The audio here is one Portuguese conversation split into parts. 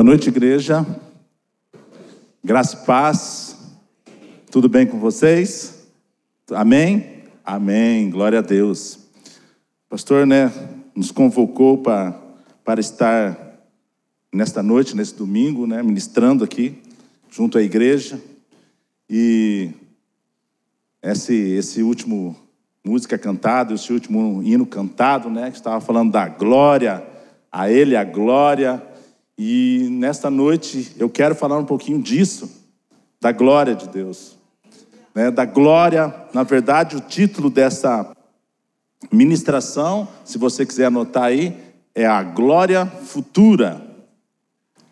Boa noite, igreja. Graça e paz. Tudo bem com vocês? Amém? Amém. Glória a Deus. pastor, né, nos convocou para, para estar nesta noite, nesse domingo, né, ministrando aqui, junto à igreja. E esse, esse último música cantada, esse último hino cantado, né, que estava falando da glória, a Ele a glória. E nesta noite eu quero falar um pouquinho disso, da glória de Deus. Né, da glória, na verdade, o título dessa ministração, se você quiser anotar aí, é a glória futura.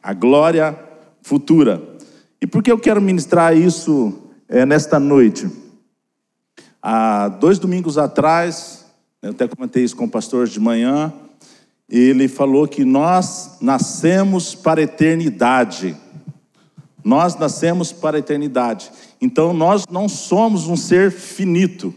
A glória futura. E por que eu quero ministrar isso é, nesta noite? Há dois domingos atrás, eu até comentei isso com o pastor de manhã, ele falou que nós nascemos para a eternidade. Nós nascemos para a eternidade. Então nós não somos um ser finito,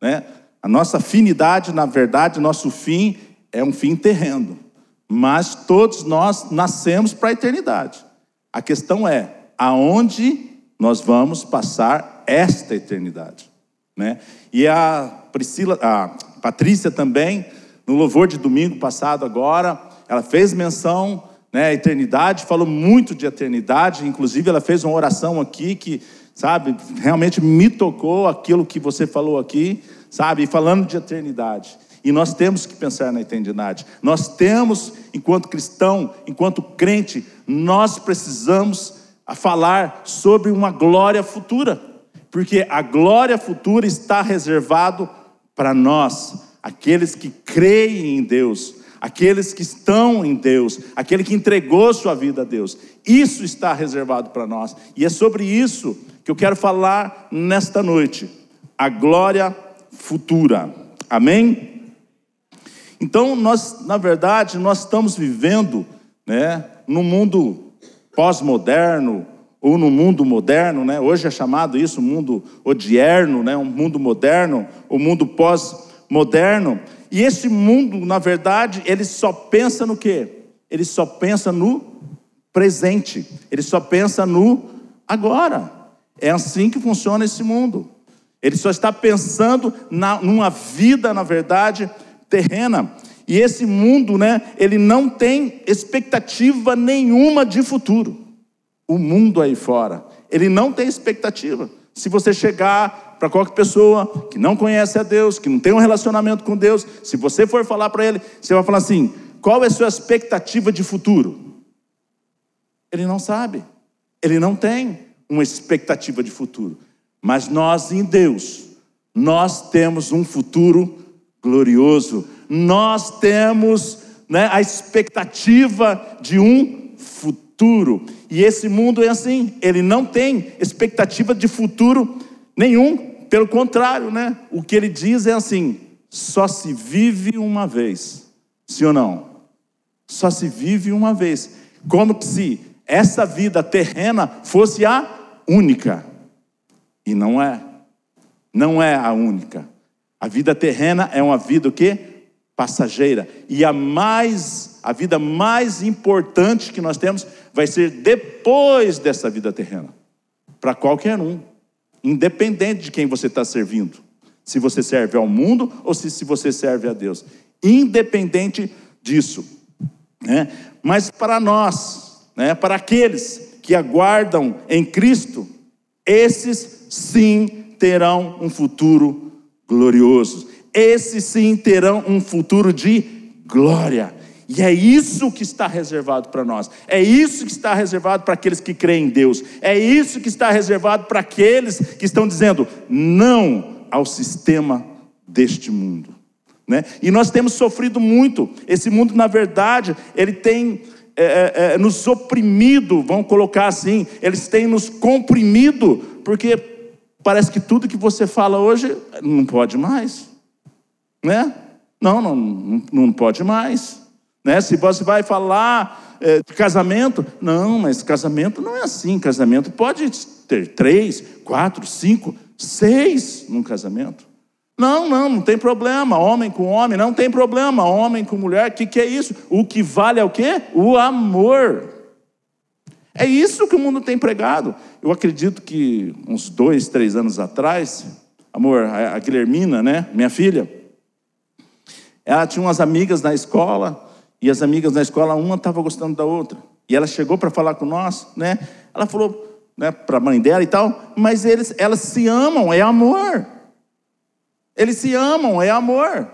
né? A nossa finidade, na verdade, nosso fim é um fim terreno. Mas todos nós nascemos para a eternidade. A questão é aonde nós vamos passar esta eternidade. Né? E a Priscila, a Patrícia também, no louvor de domingo passado agora, ela fez menção né, à eternidade, falou muito de eternidade, inclusive ela fez uma oração aqui que, sabe, realmente me tocou aquilo que você falou aqui, sabe, falando de eternidade. E nós temos que pensar na eternidade. Nós temos, enquanto cristão, enquanto crente, nós precisamos falar sobre uma glória futura porque a glória futura está reservado para nós, aqueles que creem em Deus, aqueles que estão em Deus, aquele que entregou sua vida a Deus. Isso está reservado para nós. E é sobre isso que eu quero falar nesta noite. A glória futura. Amém? Então, nós, na verdade, nós estamos vivendo, né, num mundo pós-moderno, ou no mundo moderno, né? hoje é chamado isso mundo odierno, né? um mundo moderno, o um mundo pós-moderno. E esse mundo, na verdade, ele só pensa no quê? Ele só pensa no presente, ele só pensa no agora. É assim que funciona esse mundo. Ele só está pensando na, numa vida, na verdade, terrena. E esse mundo, né, ele não tem expectativa nenhuma de futuro o mundo aí fora. Ele não tem expectativa. Se você chegar para qualquer pessoa que não conhece a Deus, que não tem um relacionamento com Deus, se você for falar para ele, você vai falar assim: qual é a sua expectativa de futuro? Ele não sabe. Ele não tem uma expectativa de futuro. Mas nós em Deus, nós temos um futuro glorioso. Nós temos né, a expectativa de um futuro. E esse mundo é assim, ele não tem expectativa de futuro nenhum, pelo contrário, né? O que ele diz é assim: só se vive uma vez. Sim ou não? Só se vive uma vez. Como se essa vida terrena fosse a única. E não é. Não é a única. A vida terrena é uma vida o quê? Passageira. E a mais a vida mais importante que nós temos vai ser depois dessa vida terrena, para qualquer um, independente de quem você está servindo, se você serve ao mundo ou se, se você serve a Deus, independente disso. Né? Mas para nós, né, para aqueles que aguardam em Cristo, esses sim terão um futuro glorioso, esses sim terão um futuro de glória. E é isso que está reservado para nós. É isso que está reservado para aqueles que creem em Deus. É isso que está reservado para aqueles que estão dizendo não ao sistema deste mundo. Né? E nós temos sofrido muito. Esse mundo, na verdade, ele tem é, é, é nos oprimido, vamos colocar assim, eles têm nos comprimido, porque parece que tudo que você fala hoje não pode mais. Né? Não, não, não pode mais. Né? Se você vai falar é, de casamento, não, mas casamento não é assim. Casamento pode ter três, quatro, cinco, seis num casamento. Não, não, não tem problema. Homem com homem, não tem problema. Homem com mulher, o que, que é isso? O que vale é o quê? O amor. É isso que o mundo tem pregado. Eu acredito que uns dois, três anos atrás, amor, a Guilhermina, né, minha filha, ela tinha umas amigas na escola, e as amigas na escola, uma estava gostando da outra. E ela chegou para falar com nós, né? Ela falou né, para a mãe dela e tal, mas eles, elas se amam, é amor. Eles se amam, é amor.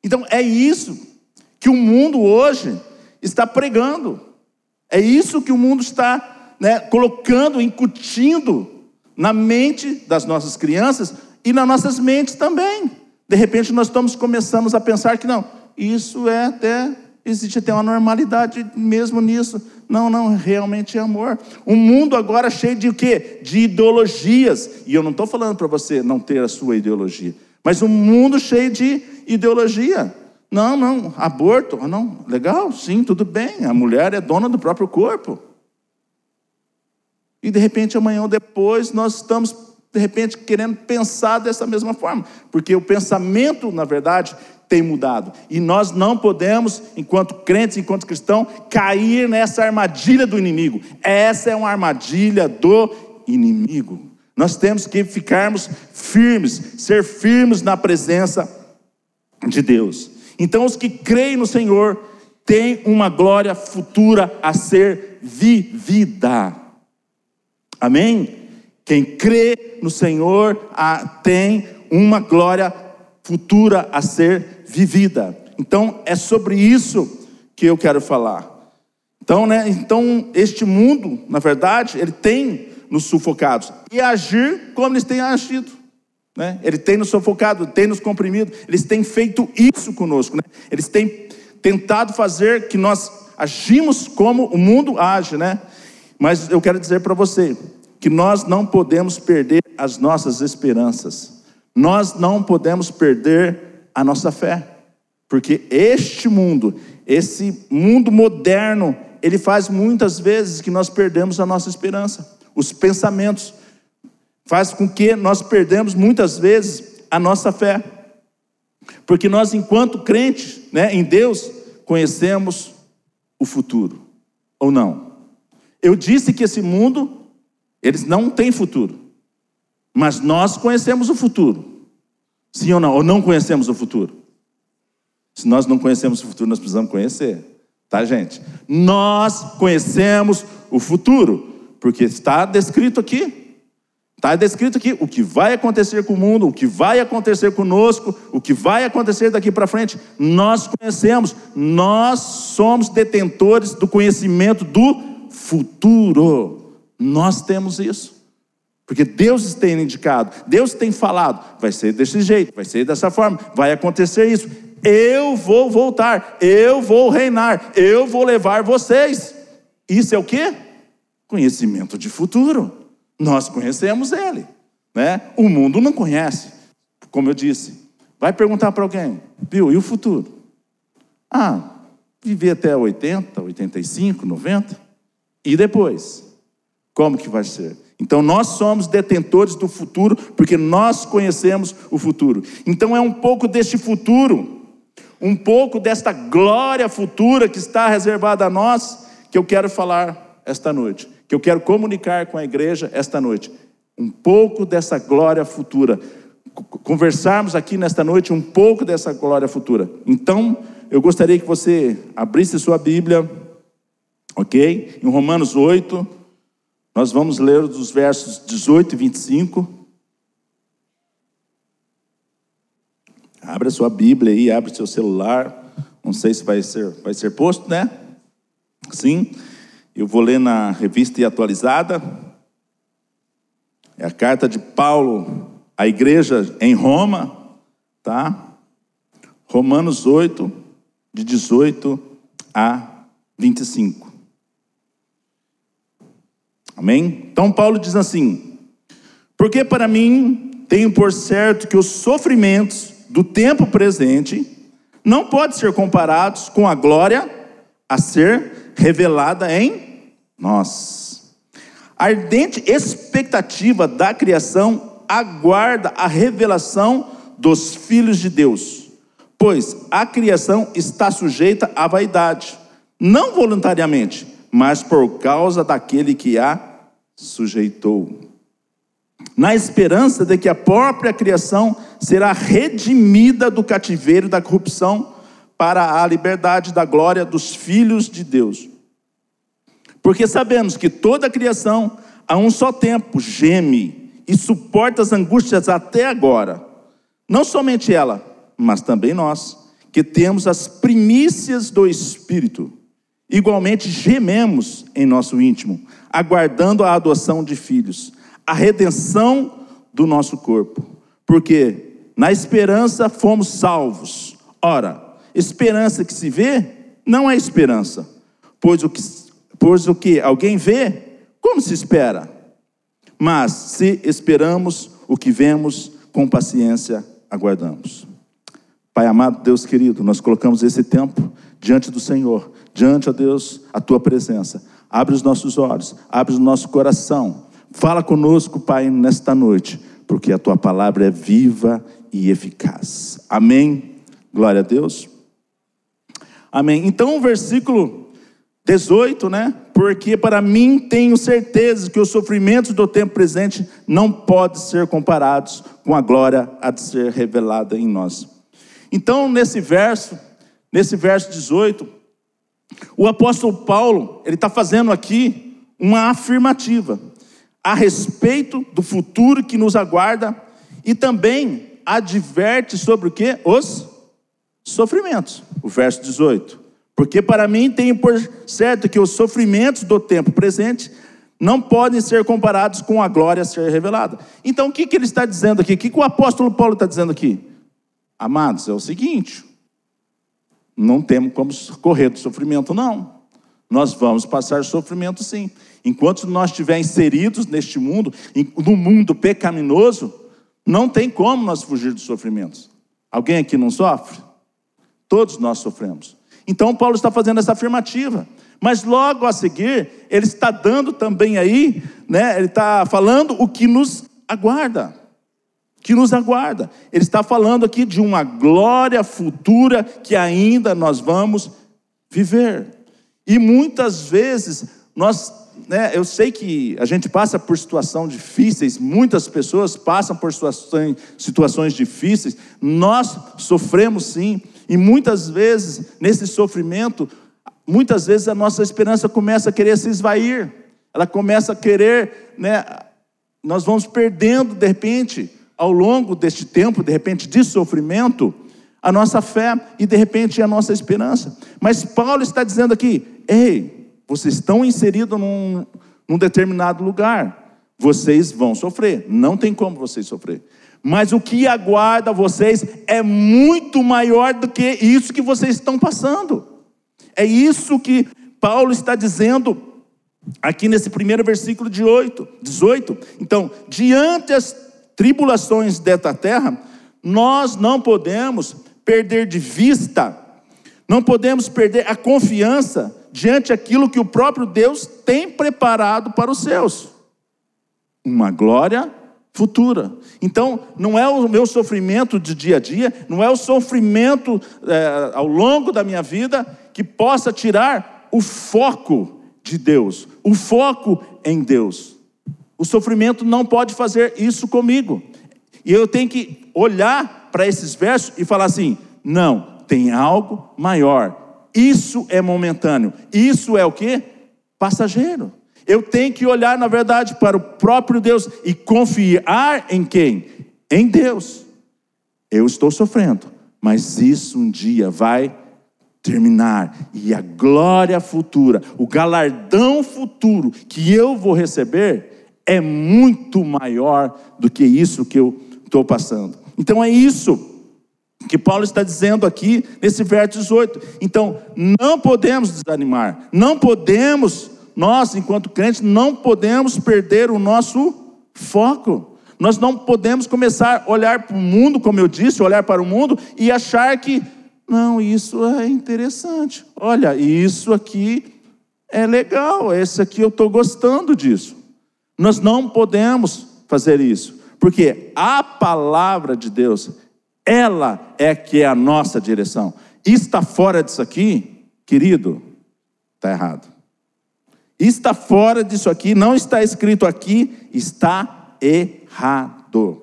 Então é isso que o mundo hoje está pregando. É isso que o mundo está né, colocando, incutindo na mente das nossas crianças e nas nossas mentes também. De repente nós estamos começando a pensar que não, isso é até, existe até uma normalidade mesmo nisso. Não, não, realmente é amor. O mundo agora cheio de o quê? De ideologias. E eu não estou falando para você não ter a sua ideologia, mas um mundo cheio de ideologia. Não, não, aborto, não, legal, sim, tudo bem. A mulher é dona do próprio corpo. E de repente amanhã ou depois nós estamos de repente querendo pensar dessa mesma forma, porque o pensamento, na verdade, tem mudado. E nós não podemos, enquanto crentes, enquanto cristãos, cair nessa armadilha do inimigo. Essa é uma armadilha do inimigo. Nós temos que ficarmos firmes, ser firmes na presença de Deus. Então, os que creem no Senhor têm uma glória futura a ser vivida. Amém? Quem crê no Senhor tem uma glória futura a ser vivida. Então, é sobre isso que eu quero falar. Então, né, então este mundo, na verdade, ele tem nos sufocados e agir como eles têm agido. Né? Ele tem nos sufocado, tem nos comprimido, eles têm feito isso conosco. Né? Eles têm tentado fazer que nós agimos como o mundo age, né? Mas eu quero dizer para você que nós não podemos perder as nossas esperanças. Nós não podemos perder a nossa fé. Porque este mundo, esse mundo moderno, ele faz muitas vezes que nós perdemos a nossa esperança. Os pensamentos, faz com que nós perdemos muitas vezes a nossa fé. Porque nós, enquanto crentes né, em Deus, conhecemos o futuro, ou não? Eu disse que esse mundo, eles não tem futuro, mas nós conhecemos o futuro. Sim ou não? Ou não conhecemos o futuro? Se nós não conhecemos o futuro, nós precisamos conhecer, tá, gente? Nós conhecemos o futuro, porque está descrito aqui. Está descrito aqui o que vai acontecer com o mundo, o que vai acontecer conosco, o que vai acontecer daqui para frente. Nós conhecemos, nós somos detentores do conhecimento do futuro. Nós temos isso. Porque Deus tem indicado, Deus tem falado, vai ser desse jeito, vai ser dessa forma, vai acontecer isso. Eu vou voltar, eu vou reinar, eu vou levar vocês. Isso é o que? Conhecimento de futuro. Nós conhecemos ele, né? O mundo não conhece. Como eu disse, vai perguntar para alguém, viu? E o futuro? Ah, viver até 80, 85, 90. E depois? Como que vai ser? Então nós somos detentores do futuro, porque nós conhecemos o futuro. Então é um pouco deste futuro, um pouco desta glória futura que está reservada a nós, que eu quero falar esta noite que eu quero comunicar com a igreja esta noite. Um pouco dessa glória futura. Conversarmos aqui nesta noite um pouco dessa glória futura. Então, eu gostaria que você abrisse sua Bíblia, ok? Em Romanos 8, nós vamos ler os versos 18 e 25. Abra sua Bíblia aí, abre seu celular. Não sei se vai ser, vai ser posto, né? Sim. Eu vou ler na revista e atualizada. É a carta de Paulo à igreja em Roma, tá? Romanos 8, de 18 a 25. Amém? Então Paulo diz assim: Porque para mim tenho por certo que os sofrimentos do tempo presente não podem ser comparados com a glória a ser revelada em nós. A ardente expectativa da criação aguarda a revelação dos filhos de Deus, pois a criação está sujeita à vaidade, não voluntariamente, mas por causa daquele que a sujeitou. Na esperança de que a própria criação será redimida do cativeiro da corrupção para a liberdade da glória dos filhos de Deus. Porque sabemos que toda a criação, a um só tempo, geme e suporta as angústias até agora. Não somente ela, mas também nós, que temos as primícias do Espírito. Igualmente gememos em nosso íntimo, aguardando a adoção de filhos, a redenção do nosso corpo. Porque na esperança fomos salvos. Ora, esperança que se vê não é esperança, pois o que, pois o que alguém vê, como se espera? Mas se esperamos o que vemos, com paciência aguardamos. Pai amado, Deus querido, nós colocamos esse tempo diante do Senhor, diante, ó Deus, a tua presença. Abre os nossos olhos, abre o nosso coração. Fala conosco, Pai, nesta noite, porque a tua palavra é viva e eficaz. Amém. Glória a Deus. Amém. Então, o versículo 18, né? Porque para mim tenho certeza que os sofrimentos do tempo presente não podem ser comparados com a glória a ser revelada em nós. Então, nesse verso, nesse verso 18, o apóstolo Paulo, ele está fazendo aqui uma afirmativa a respeito do futuro que nos aguarda e também adverte sobre o que? Os sofrimentos. O verso 18. Porque para mim tenho por certo que os sofrimentos do tempo presente não podem ser comparados com a glória a ser revelada. Então o que, que ele está dizendo aqui? O que, que o apóstolo Paulo está dizendo aqui? Amados, é o seguinte: não temos como correr do sofrimento, não. Nós vamos passar sofrimento sim. Enquanto nós estivermos inseridos neste mundo, no mundo pecaminoso, não tem como nós fugir dos sofrimentos. Alguém aqui não sofre? Todos nós sofremos. Então Paulo está fazendo essa afirmativa. Mas logo a seguir, ele está dando também aí, né, ele está falando o que nos aguarda. Que nos aguarda. Ele está falando aqui de uma glória futura que ainda nós vamos viver. E muitas vezes nós né, eu sei que a gente passa por situações difíceis, muitas pessoas passam por situações, situações difíceis, nós sofremos sim, e muitas vezes, nesse sofrimento, muitas vezes a nossa esperança começa a querer se esvair, ela começa a querer, né, nós vamos perdendo de repente, ao longo deste tempo, de repente, de sofrimento, a nossa fé e de repente a nossa esperança. Mas Paulo está dizendo aqui: ei, vocês estão inseridos num, num determinado lugar. Vocês vão sofrer. Não tem como vocês sofrer. Mas o que aguarda vocês é muito maior do que isso que vocês estão passando. É isso que Paulo está dizendo aqui nesse primeiro versículo de 8, 18. Então, diante tribulações desta terra, nós não podemos perder de vista, não podemos perder a confiança diante aquilo que o próprio Deus tem preparado para os seus. Uma glória futura. Então, não é o meu sofrimento de dia a dia, não é o sofrimento é, ao longo da minha vida que possa tirar o foco de Deus, o foco em Deus. O sofrimento não pode fazer isso comigo. E eu tenho que olhar para esses versos e falar assim: não, tem algo maior isso é momentâneo. Isso é o que? Passageiro. Eu tenho que olhar, na verdade, para o próprio Deus e confiar em quem? Em Deus. Eu estou sofrendo, mas isso um dia vai terminar e a glória futura, o galardão futuro que eu vou receber é muito maior do que isso que eu estou passando. Então é isso que Paulo está dizendo aqui nesse verso 18. Então, não podemos desanimar, não podemos, nós, enquanto crentes, não podemos perder o nosso foco. Nós não podemos começar a olhar para o mundo, como eu disse, olhar para o mundo e achar que, não, isso é interessante. Olha, isso aqui é legal, esse aqui eu estou gostando disso. Nós não podemos fazer isso, porque a palavra de Deus, ela é que é a nossa direção. Está fora disso aqui, querido, está errado. está fora disso aqui, não está escrito aqui, está errado.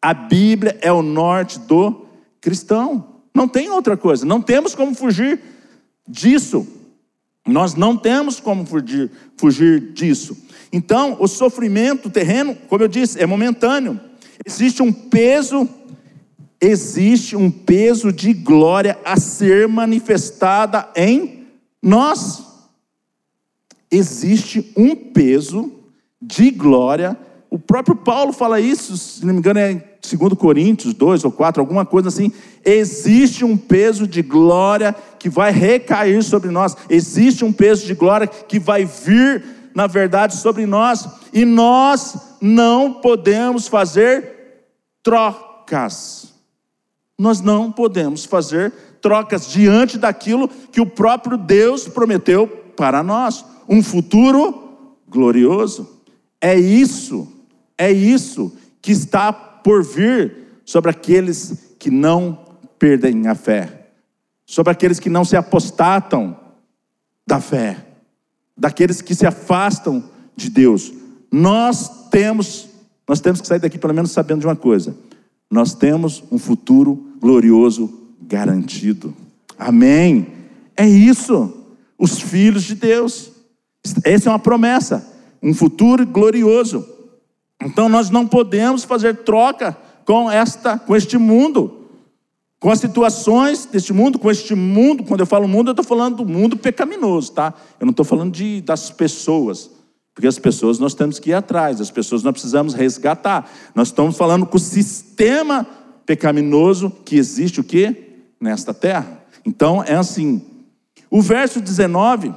A Bíblia é o norte do cristão. Não tem outra coisa, não temos como fugir disso. Nós não temos como fugir, fugir disso. Então, o sofrimento terreno, como eu disse, é momentâneo. Existe um peso, existe um peso de glória a ser manifestada em nós. Existe um peso de glória. O próprio Paulo fala isso, se não me engano, é em 2 Coríntios 2 ou 4, alguma coisa assim. Existe um peso de glória que vai recair sobre nós. Existe um peso de glória que vai vir, na verdade, sobre nós. E nós não podemos fazer trocas. Nós não podemos fazer trocas diante daquilo que o próprio Deus prometeu para nós. Um futuro glorioso. É isso, é isso que está por vir sobre aqueles que não perdem a fé, sobre aqueles que não se apostatam da fé, daqueles que se afastam de Deus. Nós temos, nós temos que sair daqui pelo menos sabendo de uma coisa: nós temos um futuro glorioso garantido. Amém. É isso. Os filhos de Deus. Essa é uma promessa, um futuro glorioso. Então nós não podemos fazer troca com esta, com este mundo, com as situações deste mundo, com este mundo. Quando eu falo mundo, eu estou falando do mundo pecaminoso, tá? Eu não estou falando de, das pessoas, porque as pessoas nós temos que ir atrás, as pessoas nós precisamos resgatar. Nós estamos falando com o sistema pecaminoso que existe o quê? Nesta terra. Então é assim. O verso 19,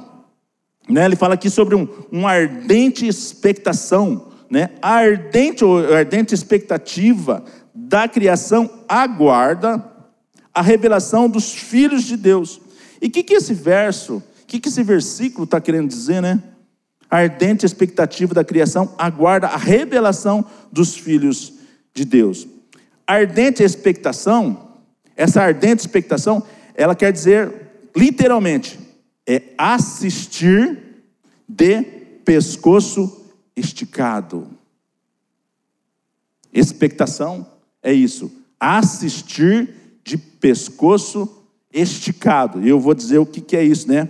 né, ele fala aqui sobre um, ardente expectação né, a ardente, a ardente expectativa da criação aguarda a revelação dos filhos de Deus. E o que, que esse verso, o que, que esse versículo está querendo dizer, né? A ardente expectativa da criação aguarda a revelação dos filhos de Deus. Ardente expectação, essa ardente expectação, ela quer dizer, literalmente, é assistir de pescoço esticado. Expectação é isso, assistir de pescoço esticado. E eu vou dizer o que, que é isso, né?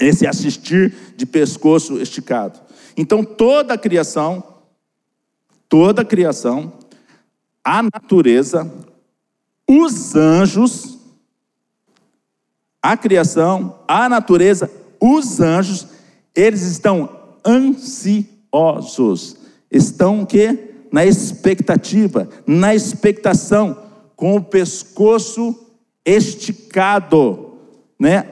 Esse assistir de pescoço esticado. Então toda a criação, toda a criação, a natureza, os anjos, a criação, a natureza, os anjos, eles estão ansiosos estão o quê? Na expectativa, na expectação, com o pescoço esticado, né?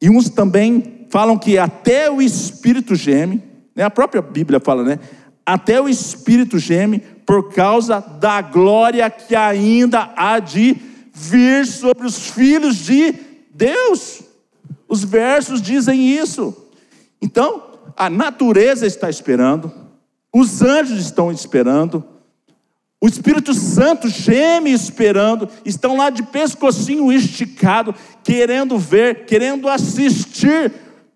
E uns também falam que até o espírito geme, né? A própria Bíblia fala, né? Até o espírito geme por causa da glória que ainda há de vir sobre os filhos de Deus. Os versos dizem isso. Então, a natureza está esperando, os anjos estão esperando, o Espírito Santo geme esperando, estão lá de pescocinho esticado, querendo ver, querendo assistir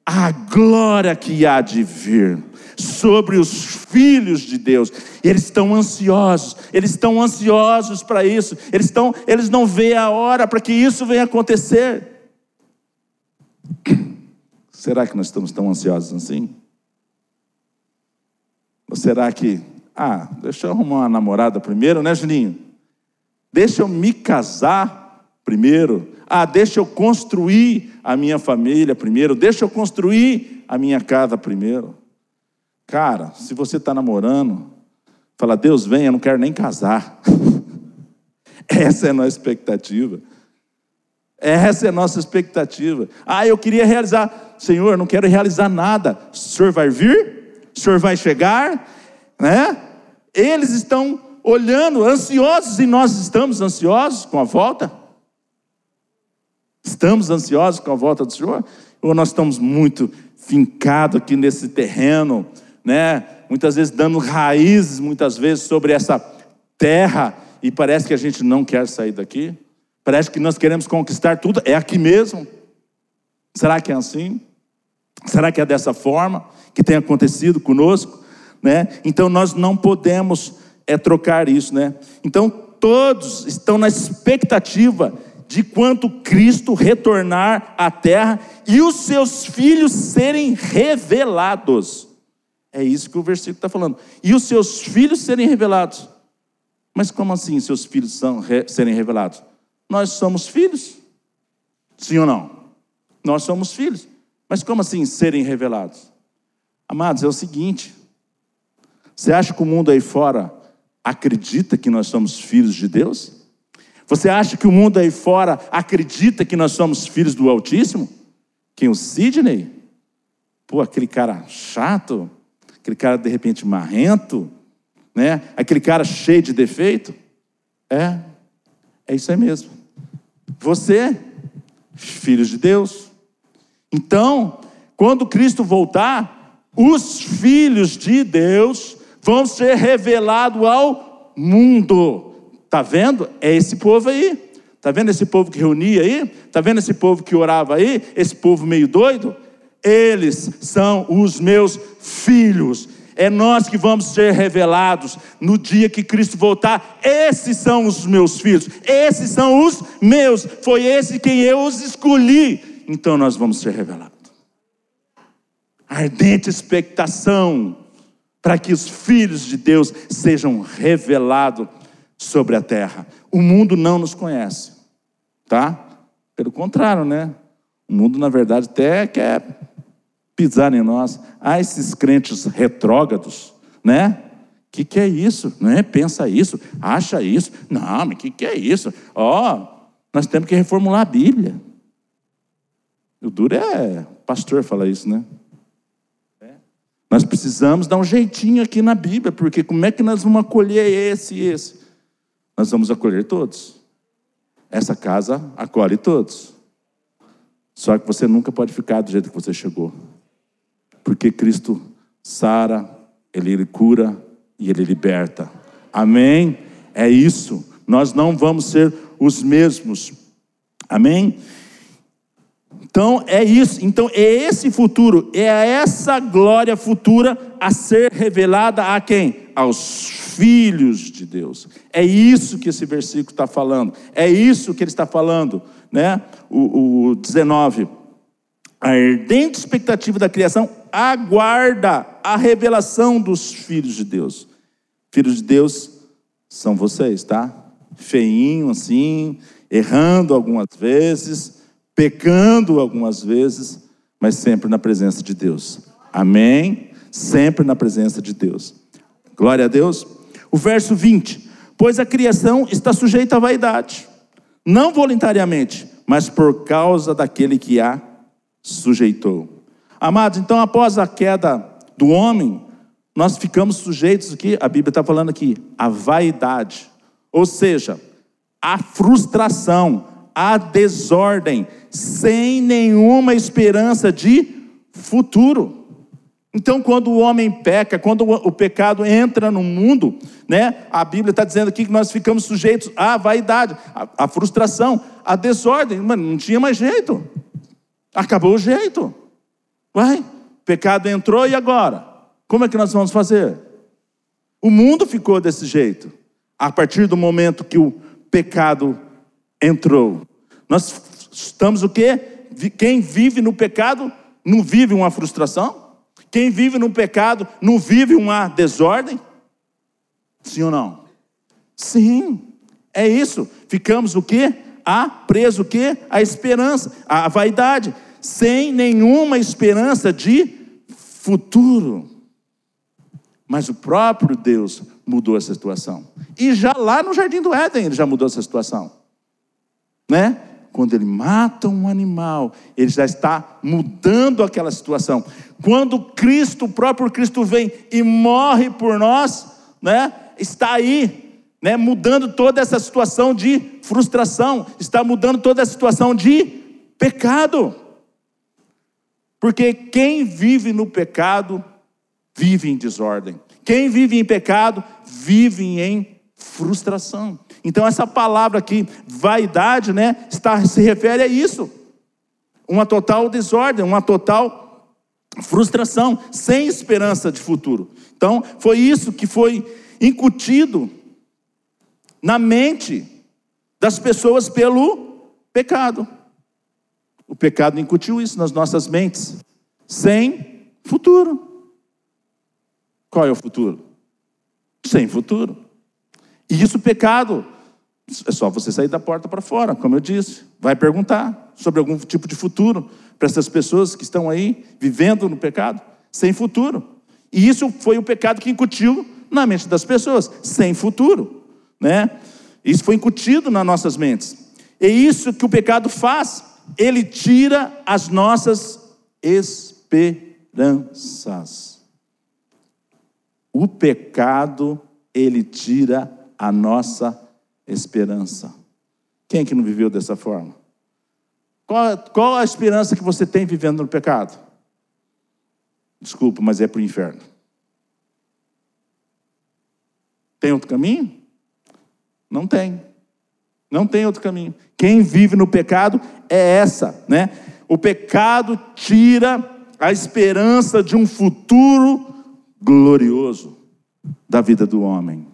a glória que há de vir sobre os filhos de Deus. Eles estão ansiosos, eles estão ansiosos para isso. Eles estão, eles não veem a hora para que isso venha acontecer. Será que nós estamos tão ansiosos assim? Ou será que, ah, deixa eu arrumar uma namorada primeiro, né, Juninho? Deixa eu me casar primeiro. Ah, deixa eu construir a minha família primeiro. Deixa eu construir a minha casa primeiro. Cara, se você está namorando, fala, Deus vem, eu não quero nem casar. Essa é a nossa expectativa. Essa é a nossa expectativa. Ah, eu queria realizar. Senhor, não quero realizar nada. O senhor vai vir? o senhor vai chegar, né? Eles estão olhando, ansiosos, e nós estamos ansiosos com a volta? Estamos ansiosos com a volta do Senhor? Ou nós estamos muito fincados aqui nesse terreno, né? Muitas vezes dando raízes, muitas vezes sobre essa terra, e parece que a gente não quer sair daqui? Parece que nós queremos conquistar tudo, é aqui mesmo? Será que é assim? Será que é dessa forma que tem acontecido conosco? Né? Então nós não podemos é, trocar isso. Né? Então todos estão na expectativa de quando Cristo retornar à terra e os seus filhos serem revelados. É isso que o versículo está falando. E os seus filhos serem revelados. Mas como assim seus filhos são, re, serem revelados? Nós somos filhos? Sim ou não? Nós somos filhos. Mas como assim serem revelados? Amados, é o seguinte: você acha que o mundo aí fora acredita que nós somos filhos de Deus? Você acha que o mundo aí fora acredita que nós somos filhos do Altíssimo? Quem? O Sidney? Pô, aquele cara chato, aquele cara de repente marrento, né? Aquele cara cheio de defeito? É, é isso aí mesmo. Você, filhos de Deus. Então, quando Cristo voltar, os filhos de Deus vão ser revelados ao mundo. Tá vendo? É esse povo aí. Tá vendo esse povo que reunia aí? Tá vendo esse povo que orava aí? Esse povo meio doido? Eles são os meus filhos. É nós que vamos ser revelados no dia que Cristo voltar. Esses são os meus filhos. Esses são os meus. Foi esse quem eu os escolhi. Então nós vamos ser revelados. Ardente expectação para que os filhos de Deus sejam revelados sobre a terra. O mundo não nos conhece, tá? Pelo contrário, né? O mundo, na verdade, até quer pisar em nós. Ah, esses crentes retrógrados, né? O que, que é isso? Né? Pensa isso, acha isso. Não, mas o que, que é isso? Ó, oh, nós temos que reformular a Bíblia. O duro é pastor falar isso, né? Nós precisamos dar um jeitinho aqui na Bíblia, porque como é que nós vamos acolher esse e esse? nós vamos acolher todos. Essa casa acolhe todos. Só que você nunca pode ficar do jeito que você chegou. Porque Cristo sara, Ele, ele cura e Ele liberta. Amém? É isso. Nós não vamos ser os mesmos. Amém? Então é isso, então é esse futuro, é essa glória futura a ser revelada a quem? Aos filhos de Deus. É isso que esse versículo está falando, é isso que ele está falando, né? O, o 19. A ardente expectativa da criação aguarda a revelação dos filhos de Deus. Filhos de Deus são vocês, tá? Feinho assim, errando algumas vezes pecando algumas vezes, mas sempre na presença de Deus. Amém? Sempre na presença de Deus. Glória a Deus. O verso 20: Pois a criação está sujeita à vaidade, não voluntariamente, mas por causa daquele que a sujeitou. Amados, então após a queda do homem, nós ficamos sujeitos aqui, a Bíblia está falando aqui, à vaidade, ou seja, à frustração, à desordem, sem nenhuma esperança de futuro. Então, quando o homem peca, quando o pecado entra no mundo, né, a Bíblia está dizendo aqui que nós ficamos sujeitos à vaidade, à, à frustração, à desordem. Mano, não tinha mais jeito. Acabou o jeito. Vai, pecado entrou e agora? Como é que nós vamos fazer? O mundo ficou desse jeito. A partir do momento que o pecado entrou. Nós estamos o quê? Quem vive no pecado não vive uma frustração? Quem vive no pecado não vive uma desordem? Sim ou não? Sim, é isso. Ficamos o quê? A preso o quê? A esperança, a vaidade, sem nenhuma esperança de futuro. Mas o próprio Deus mudou essa situação. E já lá no jardim do Éden ele já mudou essa situação né? Quando ele mata um animal, ele já está mudando aquela situação. Quando Cristo, o próprio Cristo vem e morre por nós, né? Está aí, né? Mudando toda essa situação de frustração, está mudando toda a situação de pecado. Porque quem vive no pecado vive em desordem. Quem vive em pecado vive em frustração. Então essa palavra aqui, vaidade, né, está, se refere a isso. Uma total desordem, uma total frustração, sem esperança de futuro. Então, foi isso que foi incutido na mente das pessoas pelo pecado. O pecado incutiu isso nas nossas mentes, sem futuro. Qual é o futuro? Sem futuro. E isso, pecado, é só você sair da porta para fora, como eu disse. Vai perguntar sobre algum tipo de futuro para essas pessoas que estão aí vivendo no pecado, sem futuro. E isso foi o pecado que incutiu na mente das pessoas, sem futuro, né? Isso foi incutido nas nossas mentes. É isso que o pecado faz. Ele tira as nossas esperanças. O pecado, ele tira a nossa esperança. Quem é que não viveu dessa forma? Qual, qual a esperança que você tem vivendo no pecado? Desculpa, mas é para o inferno. Tem outro caminho? Não tem. Não tem outro caminho. Quem vive no pecado é essa, né? O pecado tira a esperança de um futuro glorioso da vida do homem.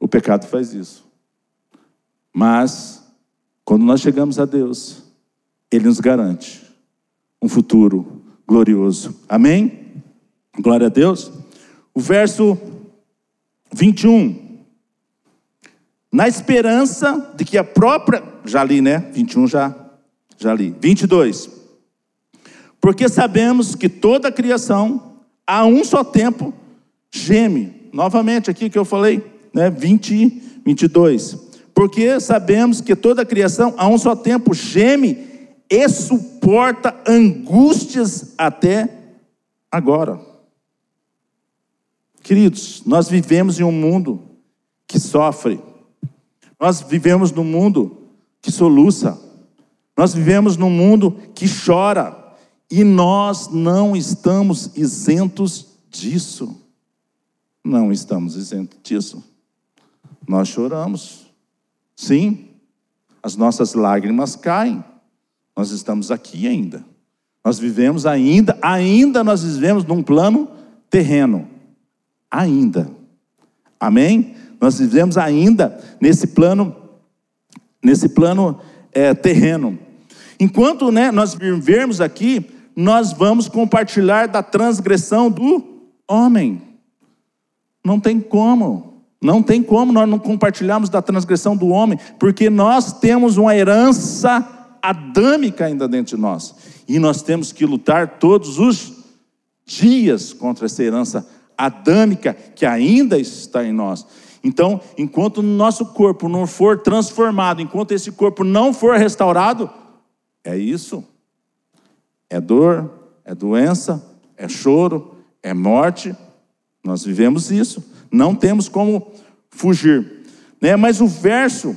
O pecado faz isso. Mas, quando nós chegamos a Deus, Ele nos garante um futuro glorioso. Amém? Glória a Deus. O verso 21. Na esperança de que a própria. Já li, né? 21 já, já li. 22. Porque sabemos que toda a criação, a um só tempo, geme. Novamente aqui que eu falei, né? 20, 22 porque sabemos que toda a criação a um só tempo geme e suporta angústias até agora. Queridos, nós vivemos em um mundo que sofre, nós vivemos num mundo que soluça, nós vivemos num mundo que chora, e nós não estamos isentos disso. Não estamos isentos disso. Nós choramos. Sim, as nossas lágrimas caem. Nós estamos aqui ainda. Nós vivemos ainda, ainda nós vivemos num plano terreno. Ainda. Amém? Nós vivemos ainda nesse plano, nesse plano é, terreno. Enquanto né, nós vivermos aqui, nós vamos compartilhar da transgressão do homem. Não tem como. Não tem como nós não compartilharmos da transgressão do homem, porque nós temos uma herança adâmica ainda dentro de nós. E nós temos que lutar todos os dias contra essa herança adâmica que ainda está em nós. Então, enquanto o nosso corpo não for transformado, enquanto esse corpo não for restaurado, é isso. É dor, é doença, é choro, é morte. Nós vivemos isso. Não temos como fugir. Né? Mas o verso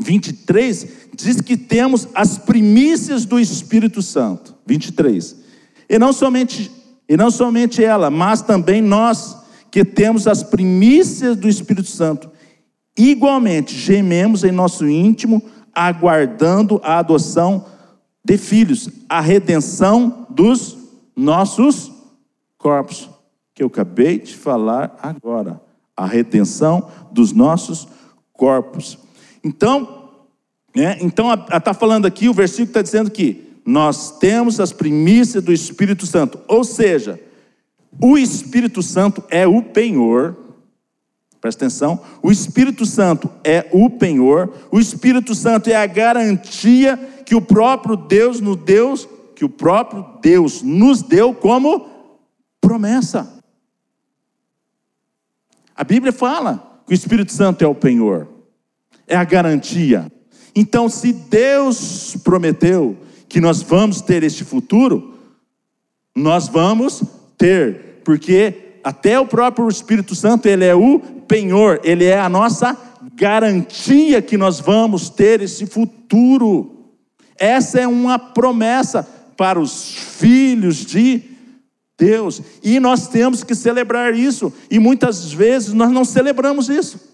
23 diz que temos as primícias do Espírito Santo. 23. E não somente e não somente ela, mas também nós que temos as primícias do Espírito Santo. Igualmente gememos em nosso íntimo, aguardando a adoção de filhos, a redenção dos nossos corpos que eu acabei de falar agora, a redenção dos nossos corpos. Então, né, então está falando aqui, o versículo está dizendo que nós temos as primícias do Espírito Santo, ou seja, o Espírito Santo é o penhor, presta atenção, o Espírito Santo é o penhor, o Espírito Santo é a garantia que o próprio Deus nos deu, que o próprio Deus nos deu como promessa. A Bíblia fala que o Espírito Santo é o penhor, é a garantia. Então, se Deus prometeu que nós vamos ter este futuro, nós vamos ter, porque até o próprio Espírito Santo, ele é o penhor, ele é a nossa garantia que nós vamos ter esse futuro. Essa é uma promessa para os filhos de Deus. E nós temos que celebrar isso. E muitas vezes nós não celebramos isso.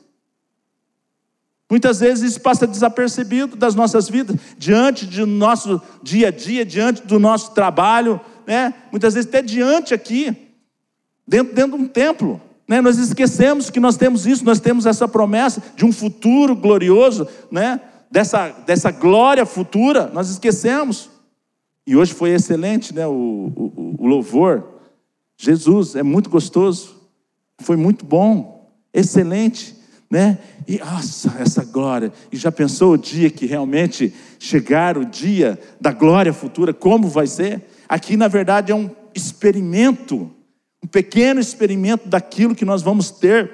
Muitas vezes isso passa desapercebido das nossas vidas, diante do nosso dia a dia, diante do nosso trabalho, né, muitas vezes até diante aqui, dentro, dentro de um templo. Né? Nós esquecemos que nós temos isso, nós temos essa promessa de um futuro glorioso, né? dessa, dessa glória futura, nós esquecemos. E hoje foi excelente né? o, o, o louvor. Jesus é muito gostoso, foi muito bom, excelente. Né? E nossa, essa glória. E já pensou o dia que realmente chegar o dia da glória futura, como vai ser? Aqui, na verdade, é um experimento um pequeno experimento daquilo que nós vamos ter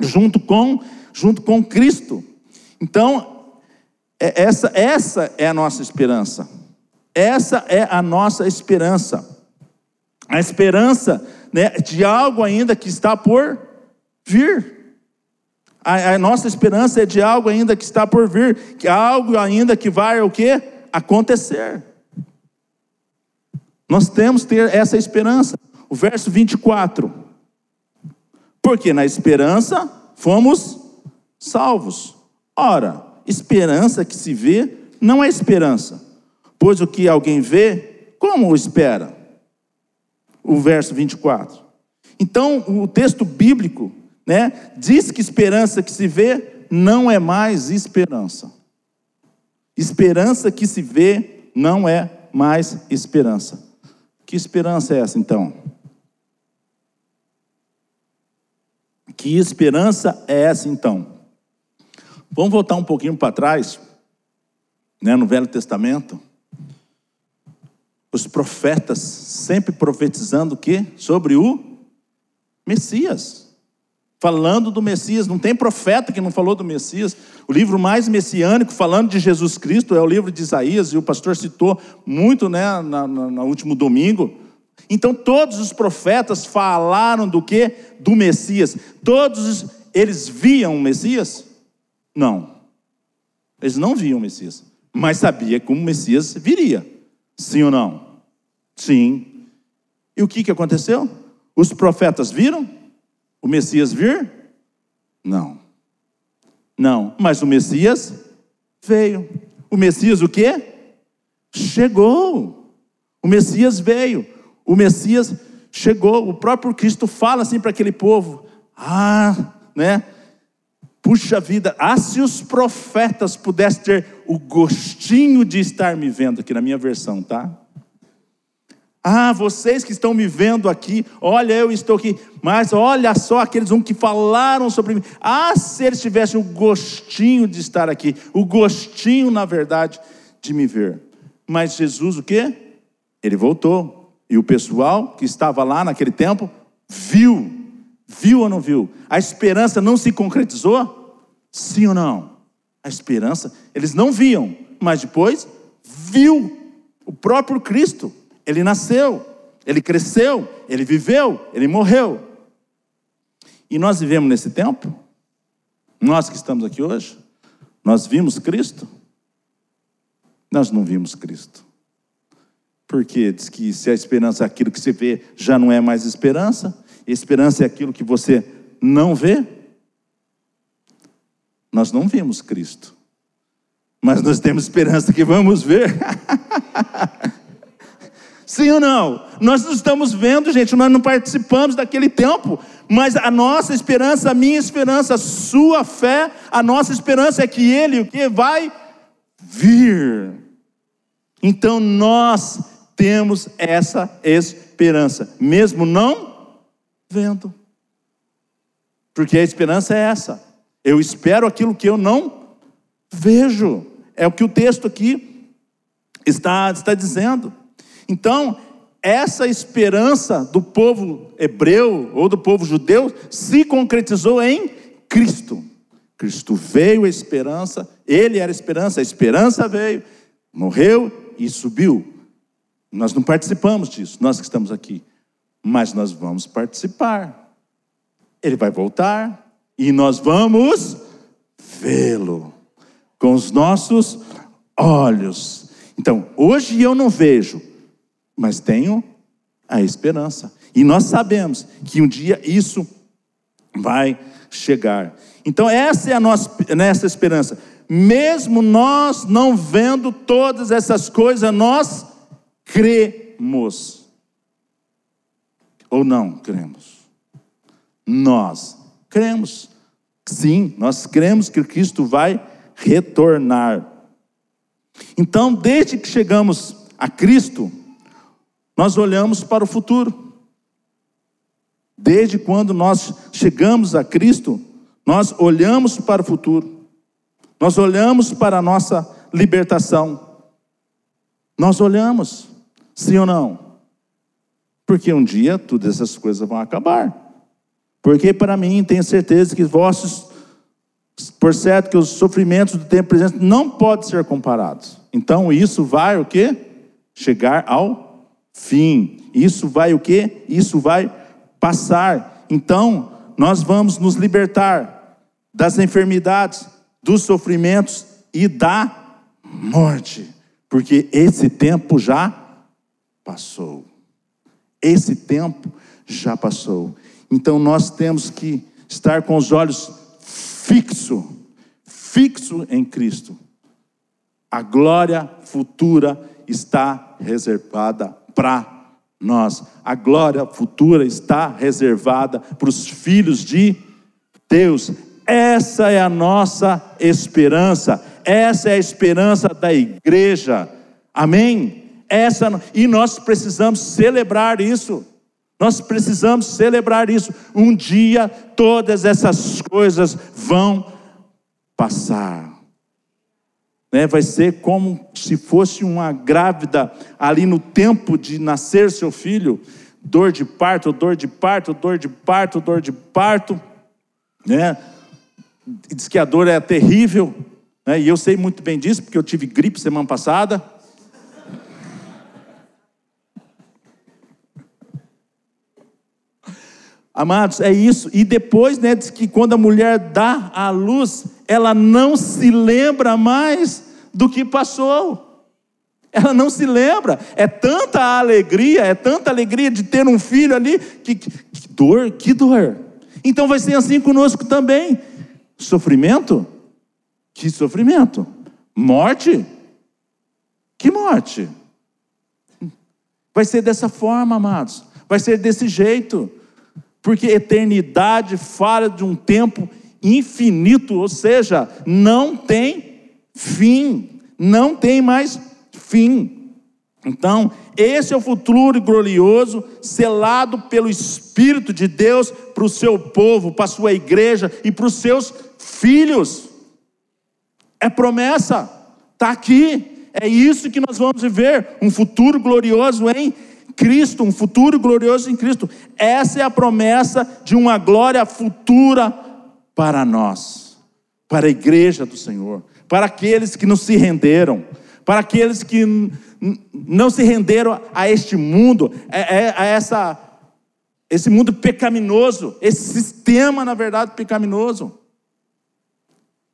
junto com junto com Cristo. Então, é, essa essa é a nossa esperança. Essa é a nossa esperança. A esperança né, de algo ainda que está por vir. A, a, nossa esperança é de algo ainda que está por vir, que algo ainda que vai o que acontecer. Nós temos que ter essa esperança o verso 24. Porque na esperança fomos salvos. Ora, esperança que se vê não é esperança, pois o que alguém vê, como o espera? O verso 24. Então, o texto bíblico, né, diz que esperança que se vê não é mais esperança. Esperança que se vê não é mais esperança. Que esperança é essa então? Que esperança é essa então? Vamos voltar um pouquinho para trás, né, no Velho Testamento. Os profetas sempre profetizando o quê? Sobre o Messias. Falando do Messias, não tem profeta que não falou do Messias. O livro mais messiânico, falando de Jesus Cristo, é o livro de Isaías, e o pastor citou muito né, no último domingo. Então todos os profetas falaram do que? Do Messias. Todos eles viam o Messias? Não. Eles não viam o Messias, mas sabia que o Messias viria. Sim ou não? Sim. E o que, que aconteceu? Os profetas viram o Messias vir? Não. Não, mas o Messias veio. O Messias o quê? Chegou. O Messias veio o Messias chegou, o próprio Cristo fala assim para aquele povo: ah, né? Puxa vida, ah, se os profetas pudessem ter o gostinho de estar me vendo, aqui na minha versão, tá? Ah, vocês que estão me vendo aqui, olha, eu estou aqui, mas olha só aqueles um que falaram sobre mim. Ah, se eles tivessem o gostinho de estar aqui, o gostinho, na verdade, de me ver. Mas Jesus, o que? Ele voltou. E o pessoal que estava lá naquele tempo viu. Viu ou não viu? A esperança não se concretizou? Sim ou não? A esperança, eles não viam, mas depois viu o próprio Cristo. Ele nasceu, ele cresceu, ele viveu, ele morreu. E nós vivemos nesse tempo? Nós que estamos aqui hoje? Nós vimos Cristo? Nós não vimos Cristo. Porque diz que se a esperança é aquilo que você vê, já não é mais esperança. Esperança é aquilo que você não vê. Nós não vimos Cristo. Mas nós temos esperança que vamos ver. Sim ou não? Nós não estamos vendo, gente, nós não participamos daquele tempo, mas a nossa esperança, a minha esperança, a sua fé, a nossa esperança é que Ele o que vai vir. Então nós temos essa esperança, mesmo não vendo. Porque a esperança é essa. Eu espero aquilo que eu não vejo. É o que o texto aqui está, está dizendo. Então, essa esperança do povo hebreu ou do povo judeu se concretizou em Cristo. Cristo veio a esperança, ele era a esperança, a esperança veio, morreu e subiu nós não participamos disso, nós que estamos aqui. Mas nós vamos participar. Ele vai voltar e nós vamos vê-lo com os nossos olhos. Então, hoje eu não vejo, mas tenho a esperança. E nós sabemos que um dia isso vai chegar. Então, essa é a nossa nessa esperança. Mesmo nós não vendo todas essas coisas, nós cremos. Ou não cremos? Nós cremos. Sim, nós cremos que Cristo vai retornar. Então, desde que chegamos a Cristo, nós olhamos para o futuro. Desde quando nós chegamos a Cristo, nós olhamos para o futuro. Nós olhamos para a nossa libertação. Nós olhamos, sim ou não? Porque um dia todas essas coisas vão acabar. Porque para mim, tenho certeza que vossos, por certo que os sofrimentos do tempo presente não podem ser comparados. Então isso vai o quê? Chegar ao fim. Isso vai o quê? Isso vai passar. Então, nós vamos nos libertar das enfermidades, dos sofrimentos e da morte. Porque esse tempo já passou. Esse tempo já passou. Então nós temos que estar com os olhos fixo, fixo em Cristo. A glória futura está reservada para nós. A glória futura está reservada para os filhos de Deus. Essa é a nossa esperança. Essa é a esperança da igreja. Amém? Essa e nós precisamos celebrar isso. Nós precisamos celebrar isso. Um dia todas essas coisas vão passar. Né? Vai ser como se fosse uma grávida ali no tempo de nascer seu filho, dor de parto, dor de parto, dor de parto, dor de parto, né? Diz que a dor é terrível, né? E eu sei muito bem disso porque eu tive gripe semana passada. Amados, é isso. E depois, né, diz que quando a mulher dá a luz, ela não se lembra mais do que passou. Ela não se lembra. É tanta alegria, é tanta alegria de ter um filho ali, que, que, que dor, que dor. Então vai ser assim conosco também. Sofrimento? Que sofrimento. Morte? Que morte. Vai ser dessa forma, amados. Vai ser desse jeito porque eternidade fala de um tempo infinito, ou seja, não tem fim, não tem mais fim. Então, esse é o futuro glorioso, selado pelo Espírito de Deus para o seu povo, para a sua igreja e para os seus filhos. É promessa, está aqui, é isso que nós vamos viver, um futuro glorioso em Cristo, um futuro glorioso em Cristo. Essa é a promessa de uma glória futura para nós, para a igreja do Senhor, para aqueles que não se renderam, para aqueles que não se renderam a este mundo, a, essa, esse mundo pecaminoso, esse sistema, na verdade, pecaminoso.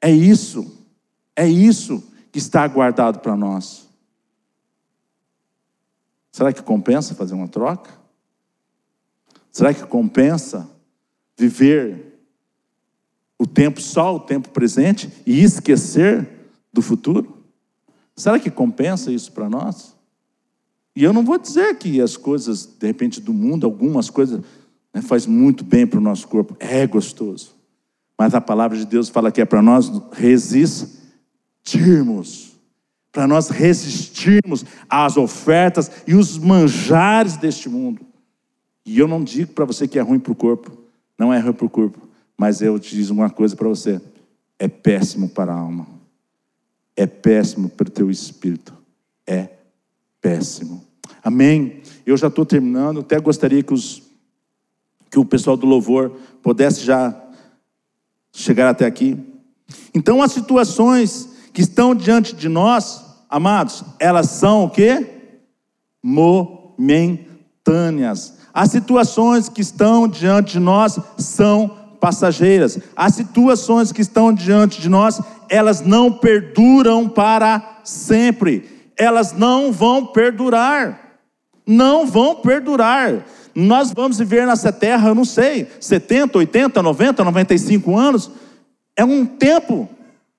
É isso, é isso que está guardado para nós. Será que compensa fazer uma troca? Será que compensa viver o tempo só, o tempo presente e esquecer do futuro? Será que compensa isso para nós? E eu não vou dizer que as coisas, de repente, do mundo, algumas coisas, né, faz muito bem para o nosso corpo, é gostoso. Mas a palavra de Deus fala que é para nós resistirmos para nós resistirmos às ofertas e os manjares deste mundo. E eu não digo para você que é ruim para o corpo, não é ruim para o corpo, mas eu te digo uma coisa para você: é péssimo para a alma, é péssimo para o teu espírito, é péssimo. Amém? Eu já estou terminando, até gostaria que, os, que o pessoal do louvor pudesse já chegar até aqui. Então, as situações que estão diante de nós, amados, elas são o que? Momentâneas. As situações que estão diante de nós são passageiras. As situações que estão diante de nós, elas não perduram para sempre. Elas não vão perdurar. Não vão perdurar. Nós vamos viver nessa terra, eu não sei, 70, 80, 90, 95 anos. É um tempo,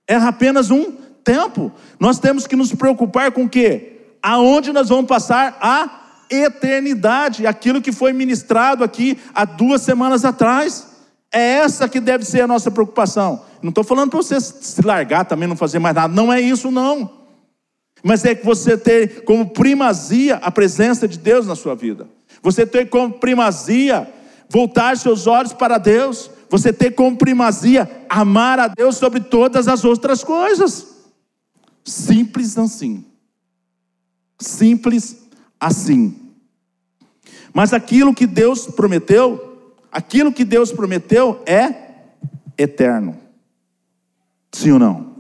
é apenas um tempo. Nós temos que nos preocupar com o quê? Aonde nós vamos passar a eternidade, aquilo que foi ministrado aqui há duas semanas atrás. É essa que deve ser a nossa preocupação. Não estou falando para você se largar também, não fazer mais nada. Não é isso, não. Mas é que você ter como primazia a presença de Deus na sua vida. Você ter como primazia voltar seus olhos para Deus. Você ter como primazia amar a Deus sobre todas as outras coisas. Simples assim. Simples assim. Mas aquilo que Deus prometeu, aquilo que Deus prometeu é eterno. Sim ou não?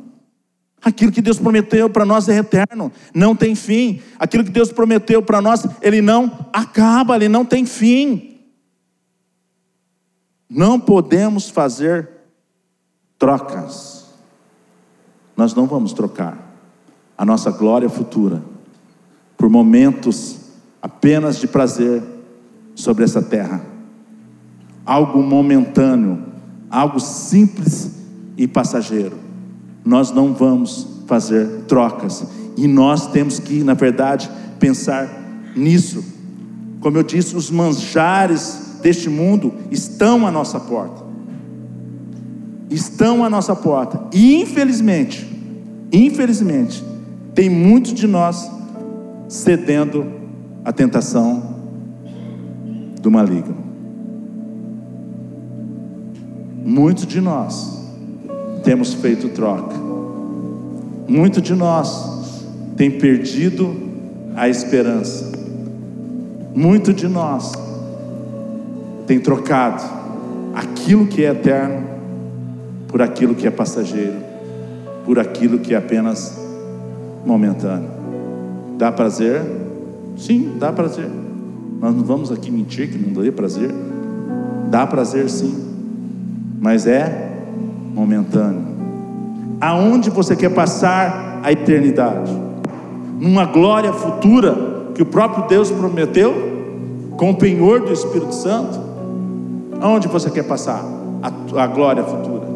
Aquilo que Deus prometeu para nós é eterno, não tem fim. Aquilo que Deus prometeu para nós, ele não acaba, ele não tem fim. Não podemos fazer trocas. Nós não vamos trocar a nossa glória futura por momentos apenas de prazer sobre essa terra. Algo momentâneo, algo simples e passageiro. Nós não vamos fazer trocas e nós temos que, na verdade, pensar nisso. Como eu disse, os manjares deste mundo estão à nossa porta. Estão à nossa porta. E infelizmente, infelizmente, tem muitos de nós cedendo à tentação do maligno. Muitos de nós temos feito troca. Muitos de nós tem perdido a esperança. Muito de nós tem trocado aquilo que é eterno por aquilo que é passageiro, por aquilo que é apenas momentâneo. Dá prazer? Sim, dá prazer. Nós não vamos aqui mentir que não dá prazer. Dá prazer sim, mas é momentâneo. Aonde você quer passar a eternidade? Numa glória futura que o próprio Deus prometeu, com o penhor do Espírito Santo? Aonde você quer passar a, a glória futura?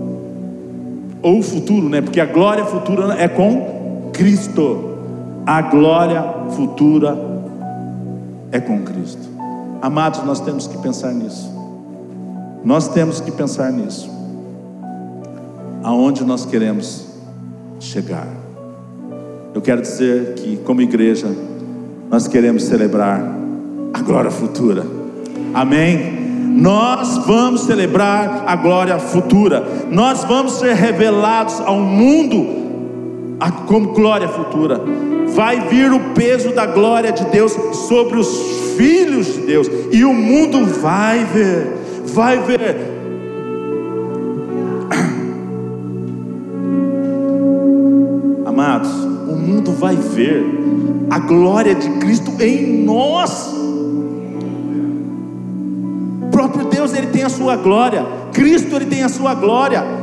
Ou o futuro, né? Porque a glória futura é com Cristo. A glória futura é com Cristo. Amados, nós temos que pensar nisso. Nós temos que pensar nisso. Aonde nós queremos chegar. Eu quero dizer que, como igreja, nós queremos celebrar a glória futura. Amém? Nós vamos celebrar a glória futura. Nós vamos ser revelados ao mundo como glória futura vai vir o peso da glória de Deus sobre os filhos de Deus, e o mundo vai ver, vai ver. Amados, o mundo vai ver a glória de Cristo em nós. O próprio Deus, ele tem a sua glória, Cristo, ele tem a sua glória.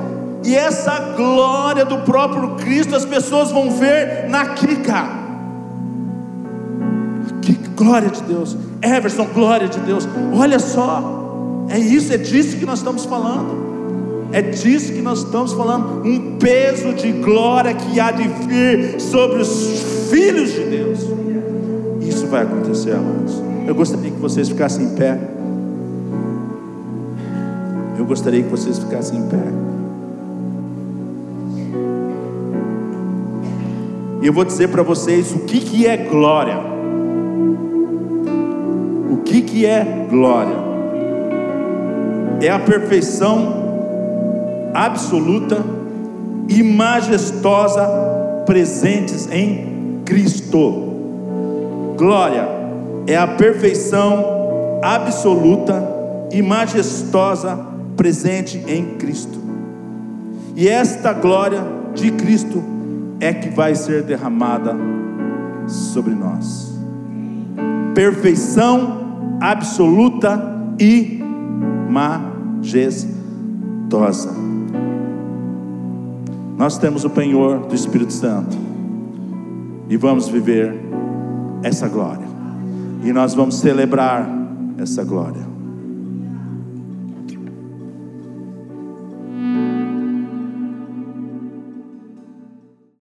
E essa glória do próprio Cristo as pessoas vão ver na Kika. Glória de Deus. Everson, glória de Deus. Olha só. É isso, é disso que nós estamos falando. É disso que nós estamos falando. Um peso de glória que há de vir sobre os filhos de Deus. Isso vai acontecer, amados. Eu gostaria que vocês ficassem em pé. Eu gostaria que vocês ficassem em pé. E eu vou dizer para vocês o que, que é glória que, que é glória? É a perfeição absoluta e majestosa presentes em Cristo. Glória é a perfeição absoluta e majestosa presente em Cristo. E esta glória de Cristo é que vai ser derramada sobre nós. Perfeição absoluta e majestosa. Nós temos o penhor do Espírito Santo e vamos viver essa glória, e nós vamos celebrar essa glória.